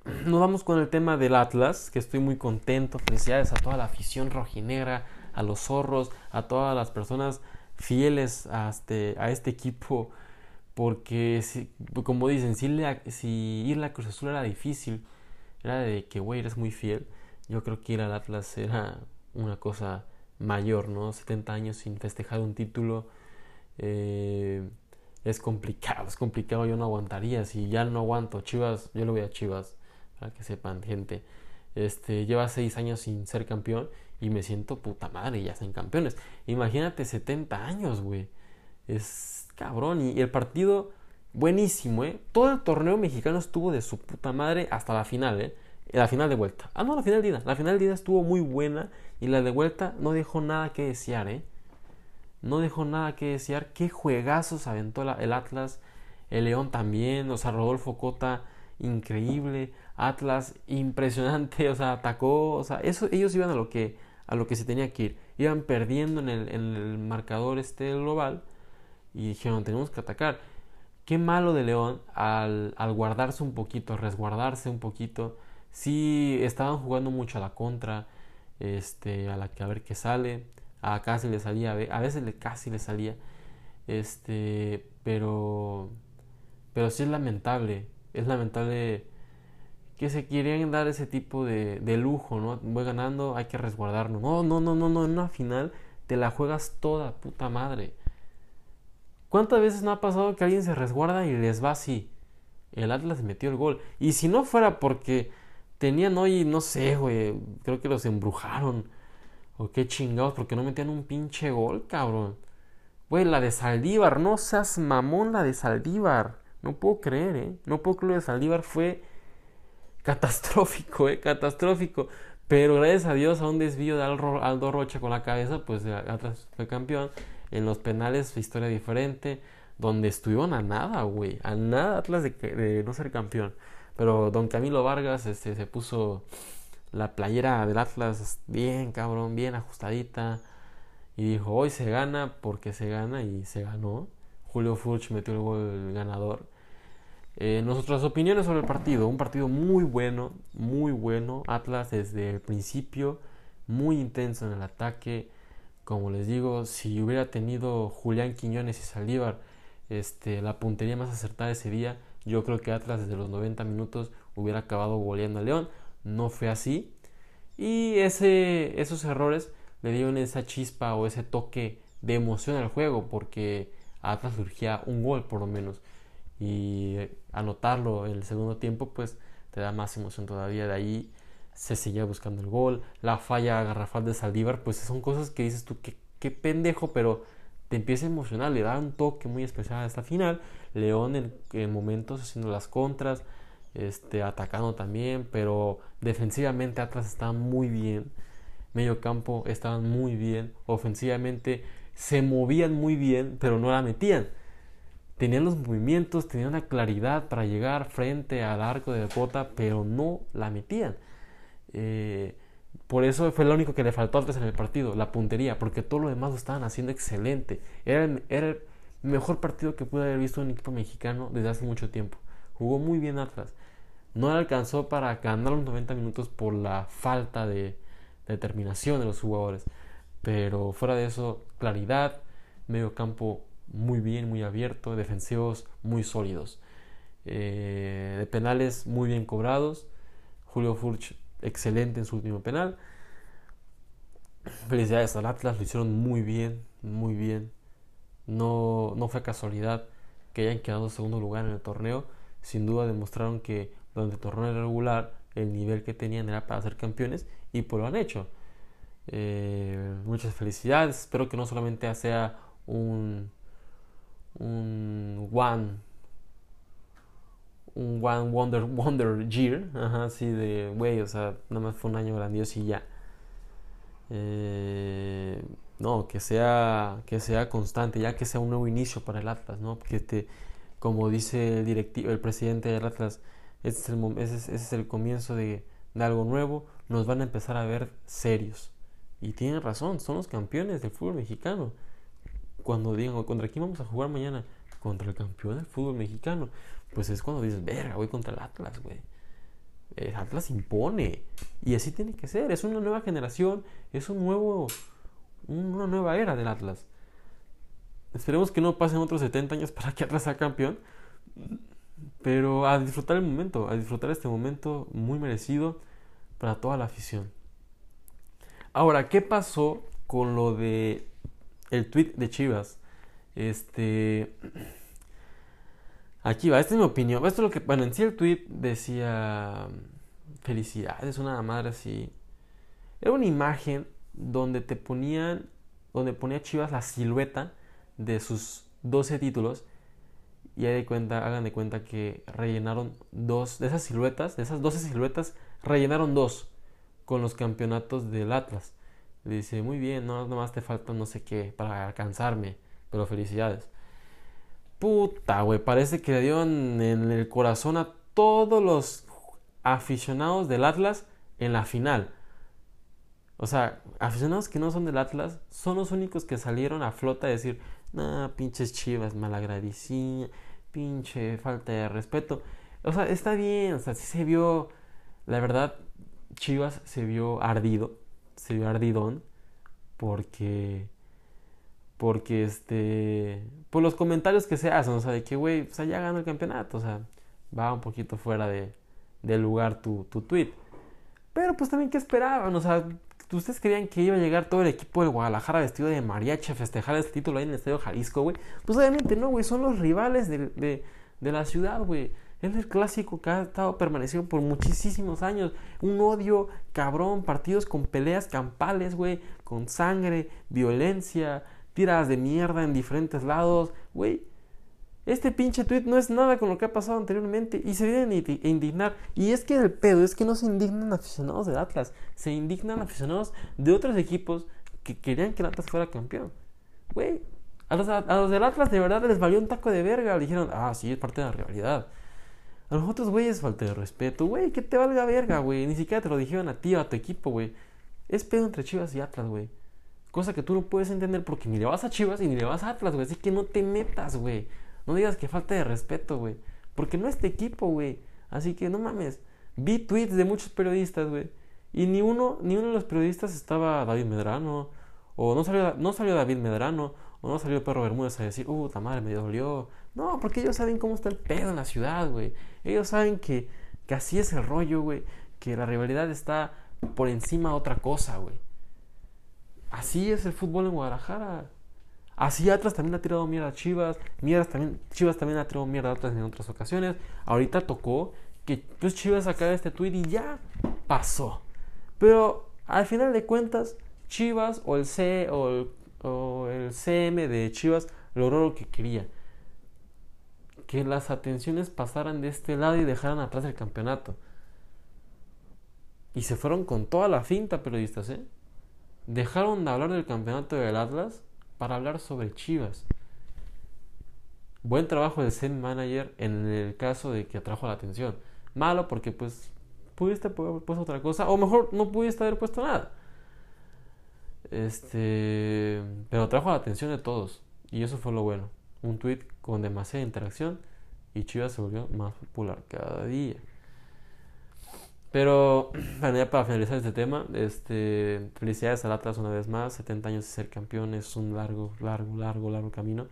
nos vamos con el tema del Atlas, que estoy muy contento. Felicidades a toda la afición rojinegra, a los zorros, a todas las personas fieles a este, a este equipo. Porque, como dicen, si, si ir a la Cruz Azul era difícil, era de que, güey, eres muy fiel. Yo creo que ir al Atlas era una cosa mayor, ¿no? 70 años sin festejar un título. Eh, es complicado, es complicado, yo no aguantaría. Si ya no aguanto, Chivas, yo lo voy a Chivas, para que sepan, gente. Este, lleva 6 años sin ser campeón y me siento puta madre, ya son campeones. Imagínate 70 años, güey. Es cabrón. Y el partido Buenísimo, ¿eh? Todo el torneo mexicano estuvo de su puta madre hasta la final, ¿eh? La final de vuelta. Ah, no, la final de ida. La final de ida estuvo muy buena y la de vuelta no dejó nada que desear, ¿eh? No dejó nada que desear. Qué juegazos aventó el Atlas. El León también. O sea, Rodolfo Cota, increíble. Atlas, impresionante. O sea, atacó. O sea, eso, ellos iban a lo que, a lo que se tenía que ir. Iban perdiendo en el, en el marcador este global. Y dijeron, tenemos que atacar. Qué malo de León al, guardarse un poquito, resguardarse un poquito. Sí, estaban jugando mucho a la contra, este, a la que a ver qué sale. A casi le salía, a veces le, casi le salía. Este, pero, pero sí es lamentable, es lamentable que se quieran dar ese tipo de, de lujo, ¿no? Voy ganando, hay que resguardarnos. No, no, no, no, no, en una final te la juegas toda, puta madre. ¿Cuántas veces no ha pasado que alguien se resguarda y les va así? El Atlas metió el gol. Y si no fuera porque tenían hoy, no sé, güey, creo que los embrujaron. O qué chingados, porque no metían un pinche gol, cabrón. Güey, la de Saldívar, no seas mamón la de Saldívar. No puedo creer, ¿eh? No puedo creer lo de Saldívar fue catastrófico, ¿eh? Catastrófico. Pero gracias a Dios a un desvío de Aldo Rocha con la cabeza, pues Atlas fue campeón. En los penales, historia diferente. Donde estuvieron a nada, güey. A nada Atlas de, no ser campeón. Pero don Camilo Vargas este, se puso la playera del Atlas bien, cabrón, bien ajustadita. Y dijo, hoy se gana porque se gana y se ganó. Julio Furch metió el gol ganador. Eh, nuestras opiniones sobre el partido. Un partido muy bueno, muy bueno. Atlas desde el principio, muy intenso en el ataque. Como les digo, si hubiera tenido Julián Quiñones y Salívar este, la puntería más acertada ese día, yo creo que Atlas desde los 90 minutos hubiera acabado goleando a León. No fue así. Y ese, esos errores le dieron esa chispa o ese toque de emoción al juego, porque Atlas surgía un gol por lo menos. Y anotarlo en el segundo tiempo, pues te da más emoción todavía. De ahí se seguía buscando el gol. La falla garrafal de Saldívar, pues son cosas que dices tú, que qué pendejo, pero te empieza a emocionar, le da un toque muy especial a esta final. León en, momentos haciendo las contras, este, atacando también, pero defensivamente Atlas estaba muy bien. Medio campo estaban muy bien. Ofensivamente se movían muy bien, pero no la metían. Tenían los movimientos, tenían la claridad para llegar frente al arco de Bota, pero no la metían. Eh, por eso fue lo único que le faltó antes en el partido, la puntería, porque todo lo demás lo estaban haciendo excelente. Era el, mejor partido que pude haber visto un equipo mexicano desde hace mucho tiempo. Jugó muy bien Atlas. No alcanzó para ganar los 90 minutos por la falta de, determinación de los jugadores. Pero fuera de eso, claridad, medio campo muy bien, muy abierto, defensivos muy sólidos. Eh, de penales muy bien cobrados. Julio Furch excelente en su último penal. Felicidades al Atlas, lo hicieron muy bien, muy bien. No, no fue casualidad que hayan quedado en segundo lugar en el torneo. Sin duda demostraron que durante el torneo regular el nivel que tenían era para ser campeones y pues lo han hecho. Eh, muchas felicidades. Espero que no solamente sea un, un one un One Wonder, Wonder Year, ajá, así de, güey, o sea, nada más fue un año grandioso y ya. Eh, no, que sea, que sea constante, ya que sea un nuevo inicio para el Atlas, ¿no? Porque te, como dice el, directivo, el presidente del Atlas, ese es el, ese es, el comienzo de, de, algo nuevo, nos van a empezar a ver serios. Y tienen razón, son los campeones del fútbol mexicano. Cuando digo, ¿contra quién vamos a jugar mañana? Contra el campeón del fútbol mexicano pues es cuando dices, verga, voy contra el Atlas, güey. El Atlas impone. Y así tiene que ser. Es una nueva generación. Es un nuevo. Una nueva era del Atlas. Esperemos que no pasen otros 70 años para que Atlas sea campeón. Pero a disfrutar el momento. A disfrutar este momento muy merecido para toda la afición. Ahora, ¿qué pasó con lo de el tweet de Chivas? Este. Aquí va, esta es mi opinión. Esto es lo que, bueno, en sí el tweet decía felicidades, una madre así. Era una imagen donde te ponían, donde ponía Chivas la silueta de sus 12 títulos y hagan de cuenta que rellenaron dos de esas siluetas, de esas 12 siluetas, rellenaron dos con los campeonatos del Atlas. Le dice, muy bien, no, más te falta no sé qué para alcanzarme, pero felicidades. Puta, güey, parece que le dieron en el corazón a todos los aficionados del Atlas en la final. O sea, aficionados que no son del Atlas son los únicos que salieron a flota a decir, nah, pinches chivas, malagradecida, pinche falta de respeto. O sea, está bien, o sea, sí se vio, la verdad, Chivas se vio ardido, se vio ardidón, porque porque, este, por los comentarios que se hacen, o sea, de que, güey, o sea, ya ganó el campeonato, o sea, va un poquito fuera de, del lugar tu, tu tweet. Pero pues también, ¿qué esperaban? O sea, ¿ustedes creían que iba a llegar todo el equipo de Guadalajara vestido de mariachi a festejar este título ahí en el Estadio Jalisco, güey? Pues obviamente no, güey, son los rivales de, de, de la ciudad, güey. Es el clásico que ha estado permaneciendo por muchísimos años. Un odio cabrón, partidos con peleas campales, güey, con sangre, violencia, tiras de mierda en diferentes lados, güey. Este pinche tweet no es nada con lo que ha pasado anteriormente y se vienen a indignar. Y es que el pedo es que no se indignan aficionados del Atlas, se indignan aficionados de otros equipos que querían que el Atlas fuera campeón. Güey, a los, a del Atlas de verdad les valió un taco de verga. Le dijeron, ah, sí, es parte de la rivalidad. A los otros güeyes falta de respeto, güey, que te valga verga, güey. Ni siquiera te lo dijeron a ti o a tu equipo, güey. Es pedo entre Chivas y Atlas, güey. Cosa que tú no puedes entender porque ni le vas a Chivas y ni le vas a Atlas, güey. Así que no te metas, güey. No digas que falta de respeto, güey. Porque no es este equipo, güey. Así que no mames. Vi tweets de muchos periodistas, güey. Y ni uno, ni uno de los periodistas estaba David Medrano. O no salió, no salió David Medrano. O no salió Perro Bermúdez a decir, uh, madre, me dolió. No, porque ellos saben cómo está el pedo en la ciudad, güey. Ellos saben que, que así es el rollo, güey. Que la rivalidad está por encima de otra cosa, güey. Así es el fútbol en Guadalajara. Así Atlas también ha tirado mierda a Chivas. también, Chivas también ha tirado mierda a Atlas en otras ocasiones. Ahorita tocó que pues Chivas sacara este tweet y ya pasó. Pero al final de cuentas, Chivas o el C o el, o el CM de Chivas logró lo que quería. Que las atenciones pasaran de este lado y dejaran atrás el campeonato. Y se fueron con toda la finta, periodistas, ¿eh? Dejaron de hablar del campeonato del Atlas para hablar sobre Chivas. Buen trabajo del Zen Manager en el caso de que atrajo la atención. Malo porque pues pudiste haber puesto otra cosa o mejor no pudiste haber puesto nada. Este, pero atrajo la atención de todos y eso fue lo bueno. Un tweet con demasiada interacción y Chivas se volvió más popular cada día. Pero, bueno, ya para finalizar este tema, este, felicidades al Atlas una vez más. 70 años de ser campeón es un largo, largo, largo, largo camino.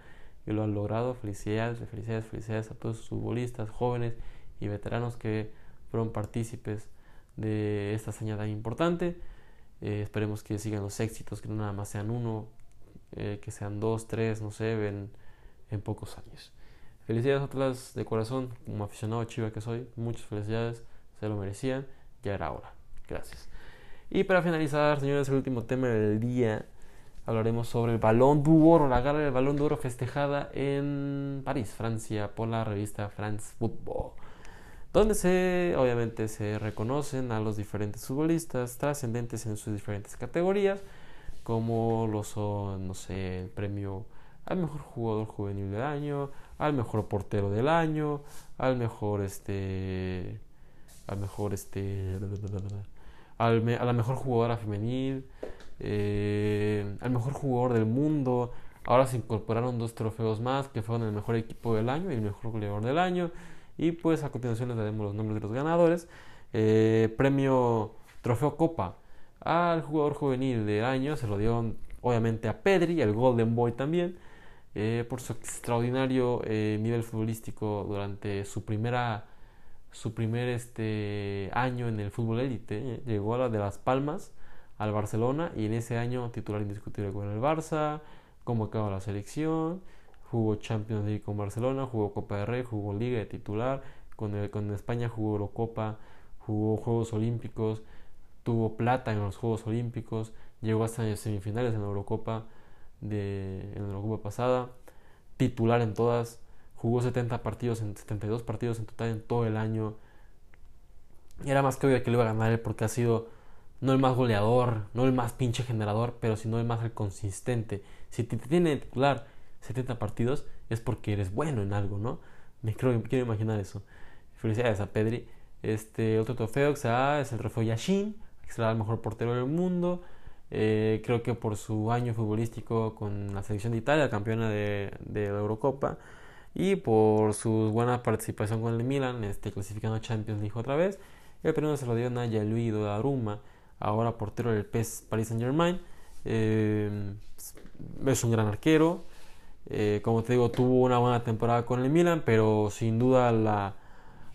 Y lo han logrado. Felicidades, felicidades, felicidades a todos sus futbolistas, jóvenes y veteranos que fueron partícipes de esta señal tan importante. Eh, esperemos que sigan los éxitos, que no nada más sean uno, eh, que sean dos, tres, no sé, en, en pocos años. Felicidades Atlas de corazón, como aficionado chiva que soy. Muchas felicidades lo merecían, ya era hora. Gracias. Y para finalizar, señores, el último tema del día, hablaremos sobre el Balón d'Or, la gala del Balón d'Or festejada en París, Francia, por la revista France Football, donde se, obviamente, se reconocen a los diferentes futbolistas trascendentes en sus diferentes categorías, como lo son, no sé, el premio al mejor jugador juvenil del año, al mejor portero del año, al mejor este al mejor este al a la mejor jugadora femenil eh, al mejor jugador del mundo. Ahora se incorporaron dos trofeos más que fueron el mejor equipo del año y el mejor goleador del año. Y pues a continuación les daremos los nombres de los ganadores. Eh, premio trofeo copa al jugador juvenil del año. Se lo dieron obviamente a Pedri el Golden Boy también eh, por su extraordinario nivel futbolístico durante su primera su primer este, año en el fútbol élite. Llegó a la de Las Palmas al Barcelona y en ese año titular indiscutible con el Barça, convocado a la selección, jugó Champions League con Barcelona, jugó Copa de Rey, jugó Liga de titular, con, el, con España jugó Eurocopa, jugó Juegos Olímpicos, tuvo plata en los Juegos Olímpicos, llegó hasta semifinales en la Eurocopa, de, en la Eurocopa pasada, titular en todas, Jugó 70 partidos, en 72 partidos en total en todo el año. Y era más que obvio que lo iba a ganar él porque ha sido no el más goleador, no el más pinche generador, pero sino el más consistente. Si te tiene titular 70 partidos es porque eres bueno en algo, ¿no? Me creo, quiero imaginar eso. Felicidades a Pedri. Este otro trofeo que se da es el trofeo Yashin, que será el mejor portero del mundo. Eh, creo que por su año futbolístico con la selección de Italia, campeona de la Eurocopa y por su buena participación con el Milan, este, clasificando a Champions League otra vez. El premio se lo dio a Luis Aruma, ahora portero del PES Paris Saint Germain. Eh, es un gran arquero. Eh, como te digo, tuvo una buena temporada con el Milan, pero sin duda la,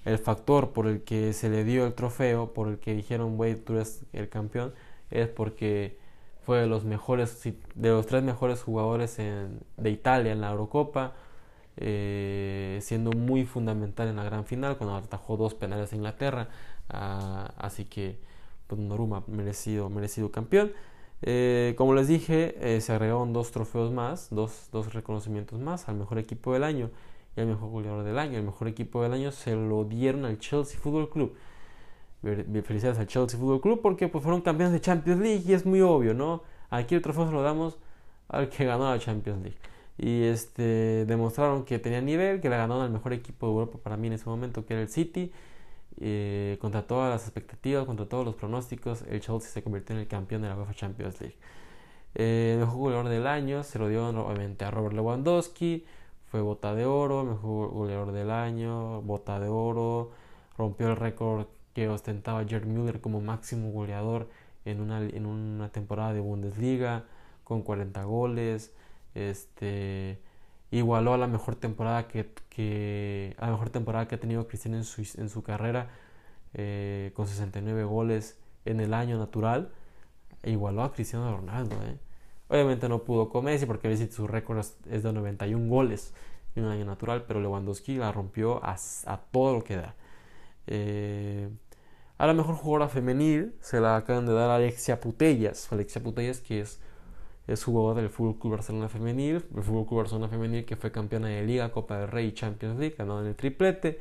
el factor por el que se le dio el trofeo, por el que dijeron, güey, tú eres el campeón, es porque fue de los mejores, de los tres mejores jugadores de Italia en la Eurocopa eh, siendo muy fundamental en la gran final cuando atajó dos penales a Inglaterra. Ah, así que pues, Noruma merecido, merecido campeón. Eh, como les dije, eh, se agregaron dos trofeos más, dos, dos, reconocimientos más al mejor equipo del año y al mejor goleador del año. El mejor equipo del año se lo dieron al Chelsea Football Club. Felicidades al Chelsea Football Club porque pues, fueron campeones de Champions League y es muy obvio, ¿no? Aquí el trofeo se lo damos al que ganó la Champions League y este, demostraron que tenían nivel, que le ganaron al mejor equipo de Europa para mí en ese momento, que era el City. Eh, contra todas las expectativas, contra todos los pronósticos, el Chelsea se convirtió en el campeón de la UEFA Champions League. Eh, el mejor jugador del año se lo dio obviamente a Robert Lewandowski. fue bota de oro, mejor goleador del año, bota de oro, rompió el récord que ostentaba Gerd Müller como máximo goleador en una, en una temporada de Bundesliga con 40 goles, este igualó a la mejor temporada que, a la mejor temporada que ha tenido Cristiano en su, carrera eh, con 69 goles en el año natural e igualó a Cristiano Ronaldo eh. obviamente no pudo con Messi porque Messi su récord es de 91 goles en un año natural pero Lewandowski la rompió a, todo lo que da eh, a la mejor jugadora femenil se la acaban de dar a Alexia Putellas Alexia Putellas que es es jugador del Fútbol Club Barcelona Femenil, el Fútbol Club Barcelona Femenil que fue campeona de Liga, Copa del Rey y Champions League, ganó en el triplete.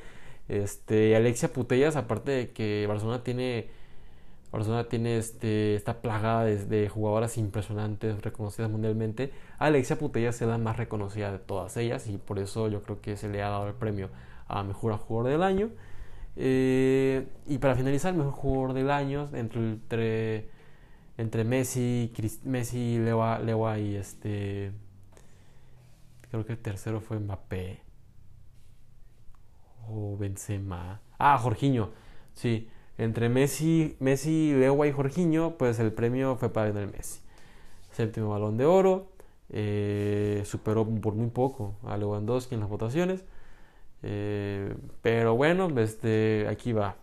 Este, Alexia Putellas, aparte de que Barcelona tiene Barcelona tiene este, está plagada de, jugadoras impresionantes, reconocidas mundialmente. Alexia Putellas es la más reconocida de todas ellas y por eso yo creo que se le ha dado el premio a Mejor Jugador del Año. Eh, y para finalizar, Mejor Jugador del Año entre Messi, Messi, Lewa, Lewa y este. Creo que el tercero fue Mbappé. O Benzema. Ah, Jorginho. Sí. Entre Messi, Messi, Lewa y Jorginho, pues el premio fue para el Messi. Séptimo balón de oro. Eh, superó por muy poco a Lewandowski en las votaciones. Eh, pero bueno, este, aquí va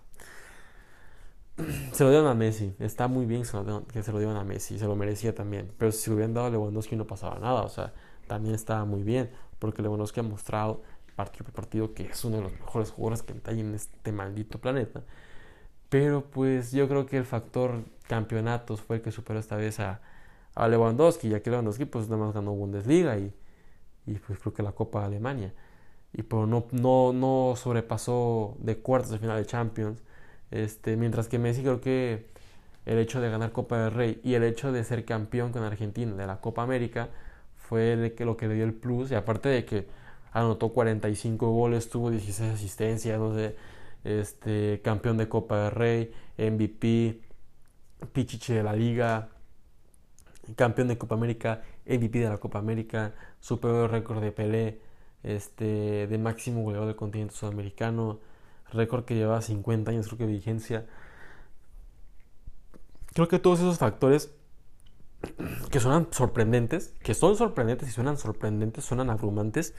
se lo dieron a Messi. Está muy bien que se lo dieron a Messi. Se lo merecía también. Pero si se lo hubieran dado a Lewandowski no pasaba nada. O sea, también estaba muy bien. Porque Lewandowski ha mostrado partido por partido que es uno de los mejores jugadores que hay en este maldito planeta. Pero pues yo creo que el factor campeonatos fue el que superó esta vez a, a Lewandowski. Ya que Lewandowski pues nada más ganó Bundesliga y, y pues creo que la Copa de Alemania. Y pero no, no, no sobrepasó de cuartos de final de Champions este, mientras que Messi creo que el hecho de ganar Copa del Rey y el hecho de ser campeón con Argentina de la Copa América fue lo que le dio el plus. Y aparte de que anotó 45 goles, tuvo 16 asistencias, no sé, este, campeón de Copa del Rey, MVP, Pichichi de la Liga, campeón de Copa América, MVP de la Copa América, superó el récord de Pelé, este, de máximo goleador del continente sudamericano récord que lleva 50 años creo que vigencia. Creo que todos esos factores que suenan sorprendentes, que son sorprendentes y suenan sorprendentes, suenan abrumantes,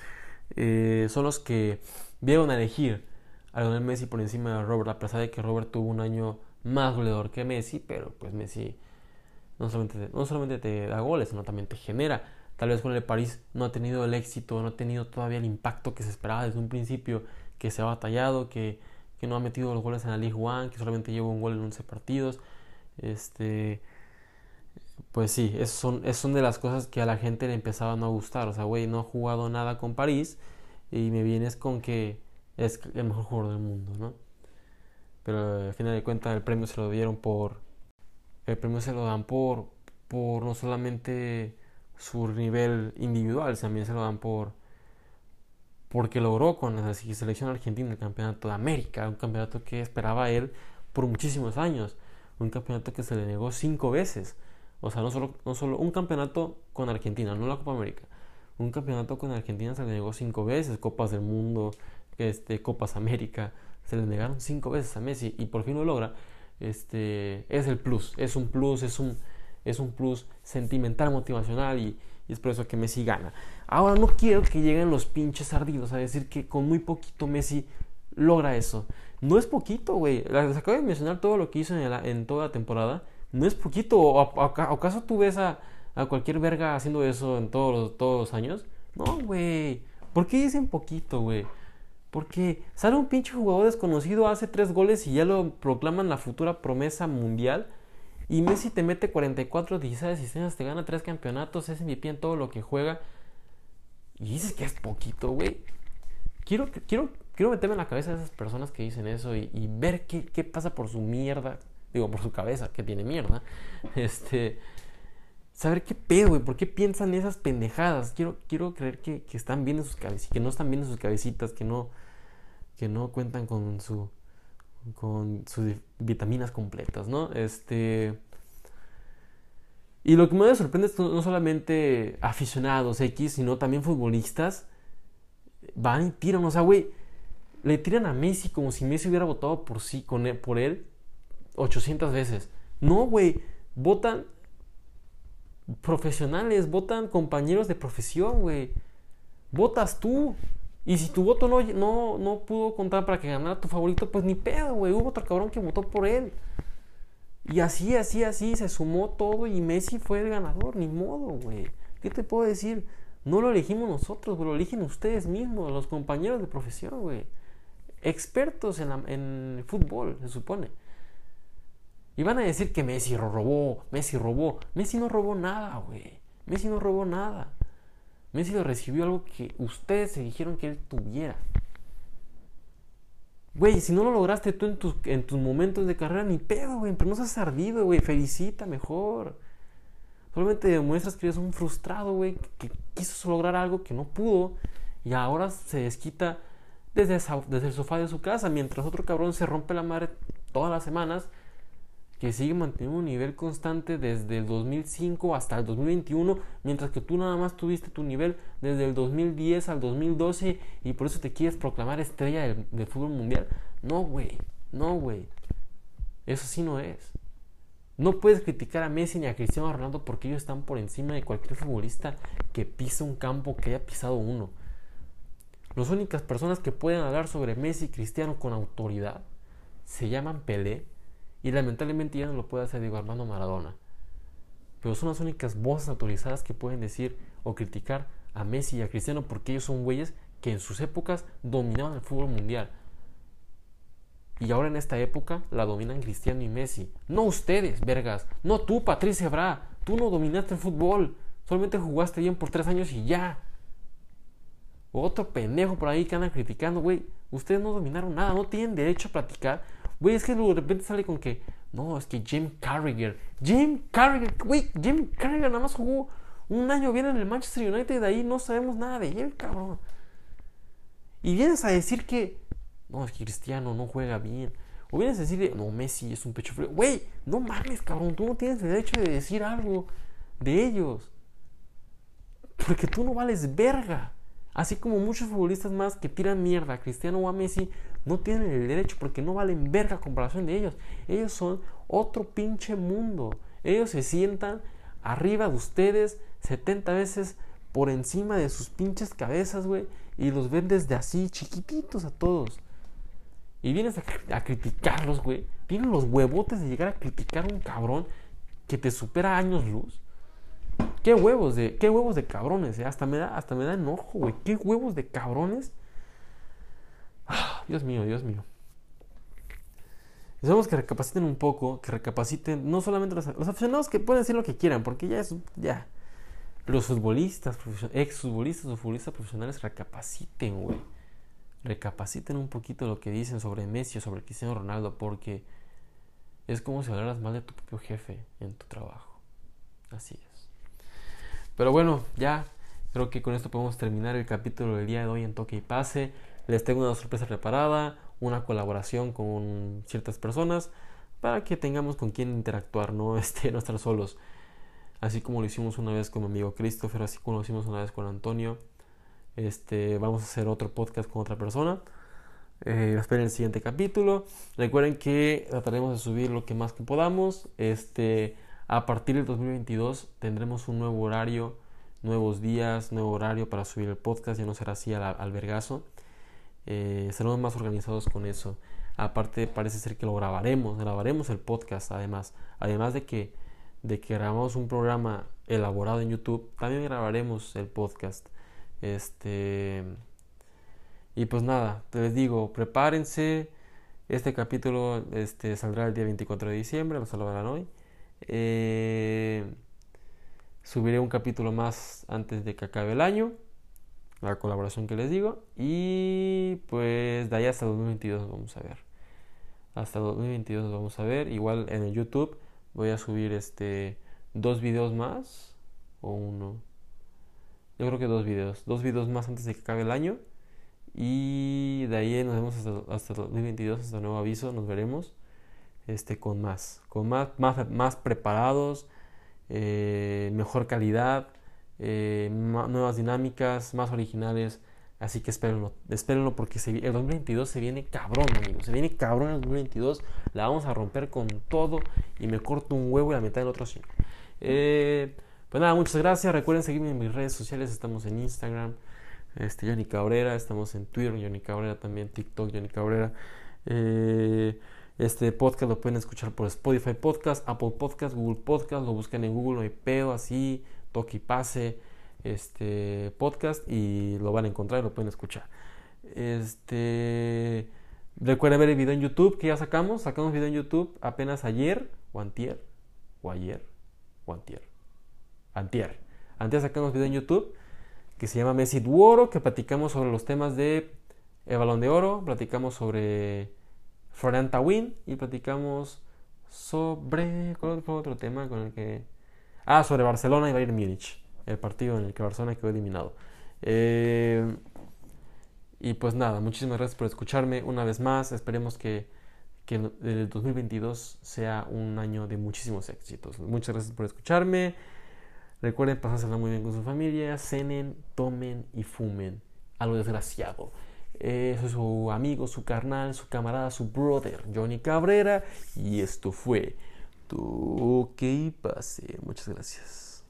eh, son los que vieron a elegir a Lionel Messi por encima de Robert, a pesar de que Robert tuvo un año más goleador que Messi, pero pues Messi no solamente, no solamente te da goles, sino también te genera. Tal vez con el París no ha tenido el éxito, no ha tenido todavía el impacto que se esperaba desde un principio que se ha batallado, que, que no ha metido los goles en la Ligue 1, que solamente lleva un gol en 11 partidos. Este, pues sí, esas son, son de las cosas que a la gente le empezaba a no gustar. O sea, güey, no ha jugado nada con París y me vienes con que es el mejor jugador del mundo, ¿no? Pero al final de cuentas el premio se lo dieron por... El premio se lo dan por, por no solamente su nivel individual, también se lo dan por porque logró con la selección argentina el campeonato de América, un campeonato que esperaba él por muchísimos años, un campeonato que se le negó cinco veces, o sea, no solo, no solo un campeonato con Argentina, no la Copa América, un campeonato con Argentina se le negó cinco veces, Copas del Mundo, este, Copas América, se le negaron cinco veces a Messi y por fin lo logra, este, es el plus, es un plus, es un, es un plus sentimental, motivacional y, y es por eso que Messi gana. Ahora no quiero que lleguen los pinches ardidos a decir que con muy poquito Messi logra eso. No es poquito, güey. Les acabo de mencionar todo lo que hizo en, toda la temporada. No es poquito. ¿O, acaso tú ves a, cualquier verga haciendo eso en todos los, años? No, güey. ¿Por qué dicen poquito, güey? Porque sale un pinche jugador desconocido, hace tres goles y ya lo proclaman la futura promesa mundial. Y Messi te mete 44, 16 asistencias, te gana 3 campeonatos, es MVP en todo lo que juega. Y dices que es poquito, güey. Quiero, quiero, quiero meterme en la cabeza de esas personas que dicen eso y, ver qué, qué, pasa por su mierda. Digo, por su cabeza, que tiene mierda. Este. Saber qué pedo, güey. ¿Por qué piensan esas pendejadas? Quiero, quiero creer que, que están bien en sus cabecitas, que no están bien en sus cabecitas, que no, que no cuentan con su con sus vitaminas completas, ¿no? Este... Y lo que me sorprende es que no solamente aficionados X, sino también futbolistas van y tiran, o sea, güey, le tiran a Messi como si Messi hubiera votado por sí, él, por él 800 veces. No, güey, votan profesionales, votan compañeros de profesión, güey. Votas tú. Y si tu voto no, no, no pudo contar para que ganara tu favorito, pues ni pedo, güey. Hubo otro cabrón que votó por él. Y así, así, así se sumó todo y Messi fue el ganador, ni modo, güey. ¿Qué te puedo decir? No lo elegimos nosotros, güey, lo eligen ustedes mismos, los compañeros de profesión, güey. Expertos en, en fútbol, se supone. Y van a decir que Messi robó, Messi robó. Messi no robó nada, güey. Messi no robó nada. Messi lo recibió algo que ustedes se dijeron que él tuviera. Güey, si no lo lograste tú en tus, en tus momentos de carrera, ni pedo, güey. Pero no seas ardido, güey. Felicita mejor. Solamente demuestras que eres un frustrado, güey. Que quiso lograr algo que no pudo. Y ahora se desquita desde, desde el sofá de su casa. Mientras otro cabrón se rompe la madre todas las semanas que sigue manteniendo un nivel constante desde el 2005 hasta el 2021, mientras que tú nada más tuviste tu nivel desde el 2010 al 2012 y por eso te quieres proclamar estrella del, fútbol mundial. No, güey, no, güey. Eso sí no es. No puedes criticar a Messi ni a Cristiano Ronaldo porque ellos están por encima de cualquier futbolista que pisa un campo que haya pisado uno. Las únicas personas que pueden hablar sobre Messi y Cristiano con autoridad se llaman Pelé y lamentablemente ya no lo puede hacer Diego Armando Maradona. Pero son las únicas voces autorizadas que pueden decir o criticar a Messi y a Cristiano porque ellos son güeyes que en sus épocas dominaban el fútbol mundial. Y ahora en esta época la dominan Cristiano y Messi. No ustedes, vergas. No tú, Patricia Bra. Tú no dominaste el fútbol. Solamente jugaste bien por tres años y ya. Otro pendejo por ahí que anda criticando, güey. Ustedes no dominaron nada. No tienen derecho a platicar Güey, es que de repente sale con que, no, es que Jim Carragher, Jim Carragher, güey, Jim Carragher nada más jugó un año bien en el Manchester United, de ahí no sabemos nada de él, cabrón. Y vienes a decir que, no, es que Cristiano no juega bien. O vienes a decir, no, Messi es un pecho frío. Güey, no mames, cabrón, tú no tienes derecho de decir algo de ellos. Porque tú no vales verga. Así como muchos futbolistas más que tiran mierda a Cristiano o a Messi, no tienen el derecho porque no valen verga comparación de ellos. Ellos son otro pinche mundo. Ellos se sientan arriba de ustedes 70 veces por encima de sus pinches cabezas, güey. Y los ven desde así, chiquititos a todos. Y vienes a, criticarlos, güey. Tienen los huevotes de llegar a criticar a un cabrón que te supera años luz. Qué huevos de, qué huevos de cabrones, eh? hasta me da, hasta me da enojo, güey. Qué huevos de cabrones. Dios mío, Dios mío. Necesitamos que recapaciten un poco, que recapaciten, no solamente los, aficionados que pueden decir lo que quieran, porque ya es, ya. Los futbolistas, ex futbolistas o futbolistas profesionales recapaciten, güey. Recapaciten un poquito lo que dicen sobre Messi o sobre Cristiano Ronaldo, porque es como si hablaras mal de tu propio jefe en tu trabajo. Así es. Pero bueno, ya creo que con esto podemos terminar el capítulo del día de hoy en Toque y Pase. Les tengo una sorpresa preparada, una colaboración con ciertas personas para que tengamos con quien interactuar, no, este, no estar solos. Así como lo hicimos una vez con mi amigo Christopher, así como lo hicimos una vez con Antonio. Este, vamos a hacer otro podcast con otra persona. Eh, esperen el siguiente capítulo. Recuerden que trataremos de subir lo que más que podamos. Este, a partir del 2022 tendremos un nuevo horario, nuevos días, nuevo horario para subir el podcast, ya no será así al, albergazo. Eh, seremos más organizados con eso. Aparte parece ser que lo grabaremos, grabaremos el podcast además. Además de que, de que grabamos un programa elaborado en YouTube, también grabaremos el podcast. Este y pues nada, les digo, prepárense. Este capítulo este, saldrá el día 24 de diciembre, lo salvarán hoy. Eh, subiré un capítulo más antes de que acabe el año. La colaboración que les digo. Y pues de ahí hasta 2022 vamos a ver. Hasta 2022 vamos a ver. Igual en el YouTube voy a subir este dos videos más. O uno. Yo creo que dos videos. Dos videos más antes de que acabe el año. Y de ahí nos vemos hasta, hasta 2022, hasta nuevo aviso. Nos veremos este, con más, con más, más, más preparados, eh, mejor calidad, eh, nuevas dinámicas, más originales Así que espérenlo, espérenlo porque se, el 2022 se viene cabrón, amigos. Se viene cabrón el 2022. La vamos a romper con todo y me corto un huevo y la mitad del otro sí. Eh, pues nada, muchas gracias. Recuerden seguirme en mis redes sociales. Estamos en Instagram, este, Johnny Cabrera. Estamos en Twitter, Johnny Cabrera también. TikTok, Johnny Cabrera. Eh, este podcast lo pueden escuchar por Spotify Podcast, Apple Podcast, Google Podcast. Lo buscan en Google, no hay pedo, así, toque y pase este podcast y lo van a encontrar y lo pueden escuchar. Este recuerden ver el video en YouTube que ya sacamos, sacamos video en YouTube apenas ayer o antier o ayer o antier. Antier. Antes sacamos video en YouTube que se llama Messi Duoro, que platicamos sobre los temas de el Balón de Oro, platicamos sobre Florian Tawin y platicamos sobre ¿cuál fue otro tema con el que ah, sobre Barcelona y Bayern Múnich el partido en el que Barcelona quedó eliminado. Eh, y pues nada, muchísimas gracias por escucharme una vez más. Esperemos que, que el 2022 sea un año de muchísimos éxitos. Muchas gracias por escucharme. Recuerden pasársela muy bien con su familia. Cenen, tomen y fumen. A lo desgraciado. Eh, soy su amigo, su carnal, su camarada, su brother, Johnny Cabrera. Y esto fue Tu que pase. Muchas gracias.